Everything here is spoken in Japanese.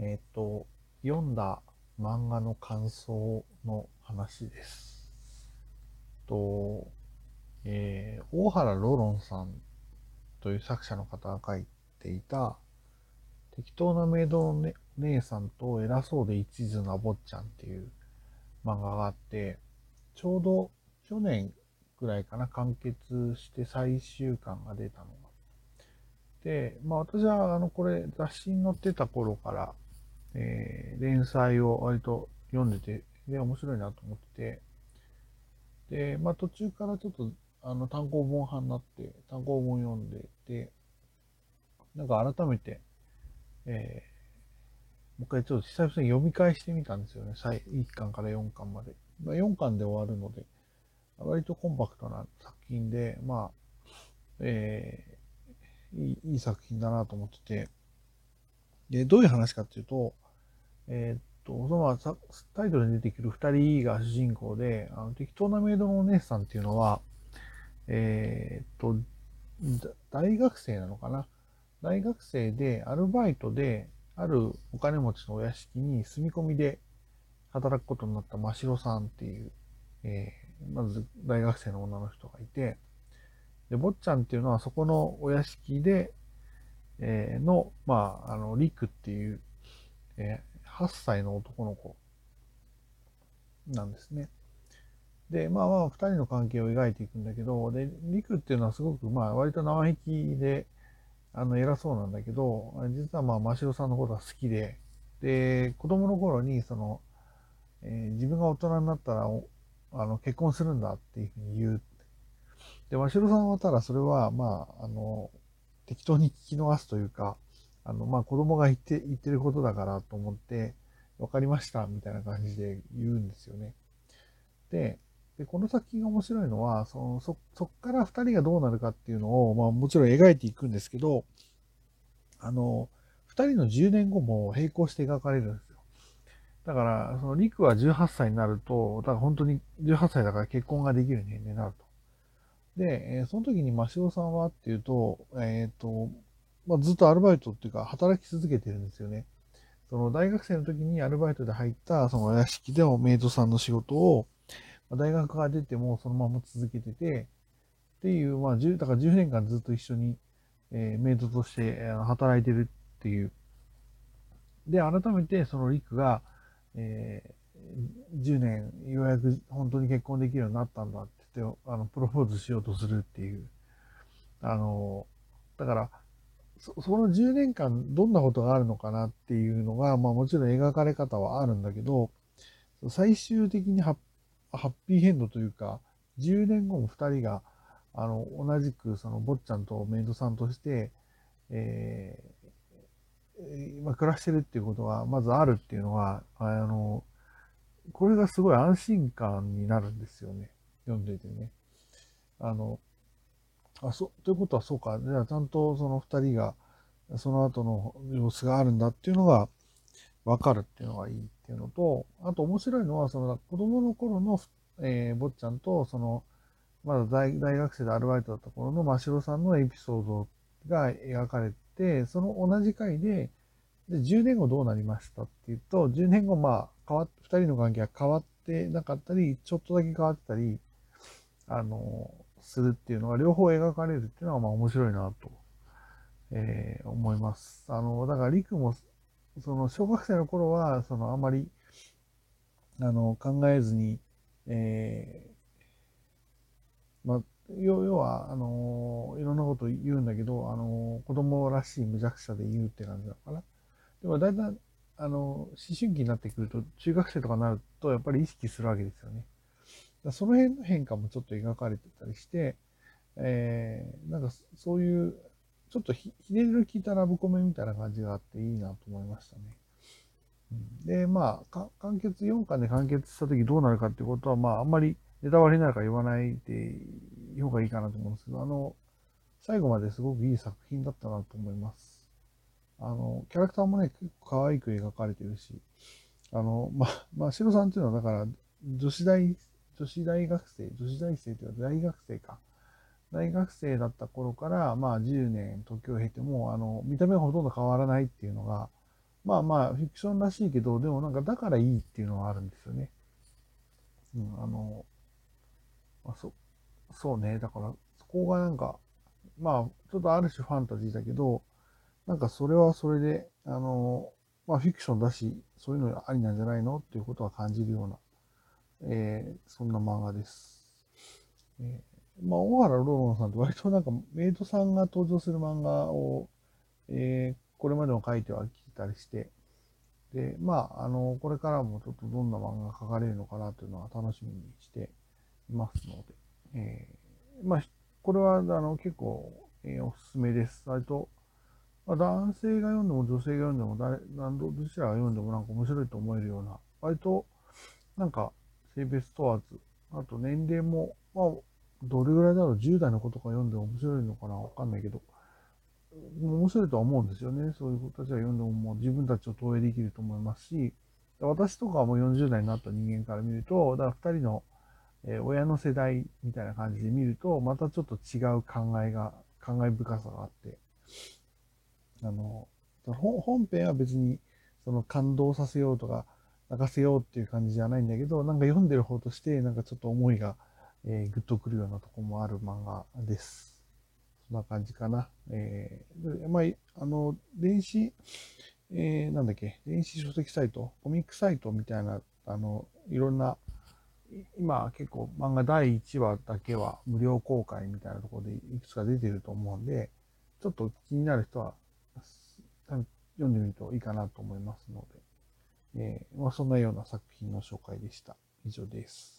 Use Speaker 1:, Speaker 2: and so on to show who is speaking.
Speaker 1: えっ、と、読んだ漫画の感想の話です。と、えー大原ロロンさんという作者の方が書いていた、適当なメイドの、ね、姉さんと偉そうで一途な坊ちゃんっていう漫画があって、ちょうど去年ぐらいかな、完結して最終巻が出たのが。で、まあ私はあの、これ雑誌に載ってた頃から、えー連載を割と読んでて、で、面白いなと思ってて、で、まあ途中からちょっと、あの、単行本派になって、単行本読んでて、なんか改めて、えーもう一回ちょっと久々に読み返してみたんですよね。最1巻から4巻まで。まあ、4巻で終わるので、割とコンパクトな作品で、まあ、えーいいいい作品だなと思ってて、で、どういう話かっていうと、えーっと、そのタイトルに出てくる二人が主人公で、あの適当なメイドのお姉さんっていうのは、えーっと、大学生なのかな？大学生でアルバイトで、あるお金持ちのお屋敷に住み込みで働くことになった真城さんっていう、えーまず大学生の女の人がいて、で、坊ちゃんっていうのはそこのお屋敷で、えの、まあ、あの、リクっていう、えー8歳の男の子なんですね。で、まあまあ、二人の関係を描いていくんだけど、で、リクっていうのはすごく、まあ、割と生意気で、あの、偉そうなんだけど、実はまあ、真城さんのことが好きで、で、子供の頃に、その、えー自分が大人になったら、あの、結婚するんだっていうふうに言う。で、真城さんはただそれは、まあ、あの、適当に聞き逃すというか、あの、まあ、子供が言って、言ってることだからと思って、わかりました、みたいな感じで言うんですよね。で、でこの作品が面白いのは、そのそ、そっから二人がどうなるかっていうのを、まあ、もちろん描いていくんですけど、あの、二人の10年後も並行して描かれるんですよ。だから、その、リクは18歳になると、だから本当に18歳だから結婚ができる年齢になると。で、えその時に真城さんはっていうと、えっ、と、まあ、ずっとアルバイトっていうか働き続けてるんですよね。その大学生の時にアルバイトで入ったその屋敷でのメイドさんの仕事を、まあ大学から出てもそのまま続けてて、っていう、まあ、10だから10年間ずっと一緒に、えーメイドとして働いてるっていう。で、改めてそのリクが、えー10年ようやく本当に結婚できるようになったんだって言って、あの、プロポーズしようとするっていう。あの、だから、そその10年間どんなことがあるのかなっていうのが、まあもちろん描かれ方はあるんだけど、最終的にハッハッピーヘンドというか、10年後も2人が、あの、同じくその坊ちゃんとメイドさんとして、えーえーまあ、暮らしてるっていうことがまずあるっていうのは、あの、これがすごい安心感になるんですよね。読んでてね。あの、あ、そう、ということはそうか。じゃあちゃんとその二人が、その後の様子があるんだっていうのが分かるっていうのがいいっていうのと、あと面白いのは、その子供の頃の、えー、坊ちゃんと、その、まだ大大学生でアルバイトだった頃の真城さんのエピソードが描かれて、その同じ回で、で、10年後どうなりましたっていうと、10年後、まあ、変わ、二人の関係が変わってなかったり、ちょっとだけ変わってたり、あの、するっていうのが両方描かれるっていうのは、まあ面白いなと、えー思います。あの、だから、リクも、その、小学生の頃は、その、あまり、あの、考えずに、えーまあ、要要は、あのいろんなこと言うんだけど、あの子供らしい無弱者で言うって感じなのかな。でも、だいたい、あの思春期になってくると、中学生とかになると、やっぱり意識するわけですよね。その辺の変化もちょっと描かれてたりして、えー、なんかそういう、ちょっとひひねりの効いたラブコメみたいな感じがあっていいなと思いましたね。で、まあ、完結、4巻で完結した時どうなるかってことは、まあ、あんまりネタバレなるから言わないでいい方がいいかなと思うんですけど、あの、最後まですごくいい作品だったなと思います。あの、キャラクターもね、結構可愛く描かれてるし、あの、まあ、まあ、シロさんっていうのは、だから、女子大、女子大学生、女子大生というか大学生か。大学生だった頃から、まあ、10年時を経ても、あの、見た目はほとんど変わらないっていうのが、まあまあ、フィクションらしいけど、でもなんかだからいいっていうのはあるんですよね。うん、あの、まあ、そ、そうね。だから、そこがなんか、まあ、ちょっとある種ファンタジーだけど、なんかそれはそれで、あの、まあフィクションだし、そういうのありなんじゃないのっていうことは感じるような、えー、そんな漫画です。えー、まあ、大原ロロンさんって割となんかメイドさんが登場する漫画を、えー、これまでも書いてはきたりして、で、まあ、あの、これからもちょっとどんな漫画が描かれるのかなというのは楽しみにしていますので、えー、まあ、これは、あの、結構、えー、おすすめです。割と、まあ、男性が読んでも女性が読んでも誰、どちらが読んでもなんか面白いと思えるような、割と、なんか、性別問わず、あと年齢も、まあ、どれぐらいだろう、10代の子とか読んで面白いのかな？わかんないけど、面白いとは思うんですよね。そういう子たちが読んでももう自分たちを投影できると思いますし、私とかも40代になった人間から見ると、だから2人の、え親の世代みたいな感じで見ると、またちょっと違う考えが、考え深さがあって、あの、本編は別にその感動させようとか泣かせようっていう感じじゃないんだけど、なんか読んでる方としてなんかちょっと思いが、えー、グッとくるようなとこもある漫画です。そんな感じかな。えー、まあ、あの、電子、えー、なんだっけ、電子書籍サイト、コミックサイトみたいな、あの、いろんな、今結構漫画第1話だけは無料公開みたいなところでいくつか出てると思うんで、ちょっと気になる人は読んでみるといいかなと思いますので、えー、まあ、そんなような作品の紹介でした。以上です。